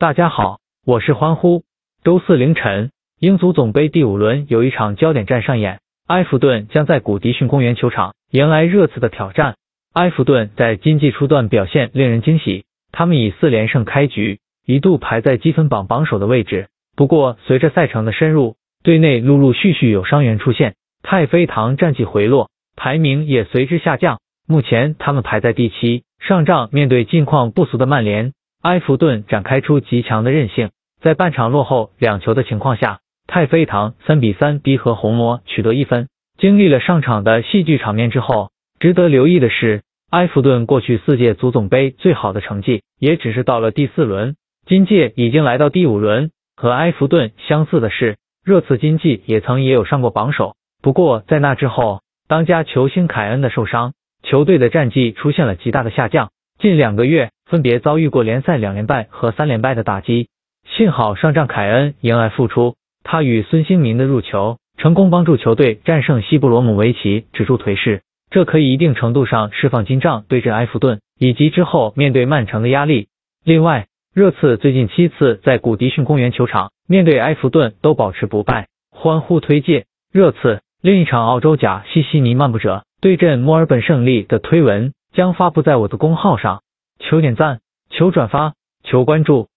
大家好，我是欢呼。周四凌晨，英足总杯第五轮有一场焦点战上演，埃弗顿将在古迪逊公园球场迎来热刺的挑战。埃弗顿在经济初段表现令人惊喜，他们以四连胜开局，一度排在积分榜榜首的位置。不过，随着赛程的深入，队内陆陆续续有伤员出现，太妃糖战绩回落，排名也随之下降。目前他们排在第七。上仗面对近况不俗的曼联，埃弗顿展开出极强的韧性，在半场落后两球的情况下，太妃糖三比三逼和红魔取得一分。经历了上场的戏剧场面之后，值得留意的是，埃弗顿过去四届足总杯最好的成绩也只是到了第四轮，今届已经来到第五轮。和埃弗顿相似的是，热刺今季也曾也有上过榜首，不过在那之后，当家球星凯恩的受伤。球队的战绩出现了极大的下降，近两个月分别遭遇过联赛两连败和三连败的打击。幸好上仗凯恩迎来复出，他与孙兴民的入球成功帮助球队战胜西布罗姆维奇，止住颓势。这可以一定程度上释放金帐对阵埃弗顿以及之后面对曼城的压力。另外，热刺最近七次在古迪逊公园球场面对埃弗顿都保持不败。欢呼推介热刺。另一场澳洲甲西悉尼漫步者。对阵墨尔本胜利的推文将发布在我的公号上，求点赞，求转发，求关注。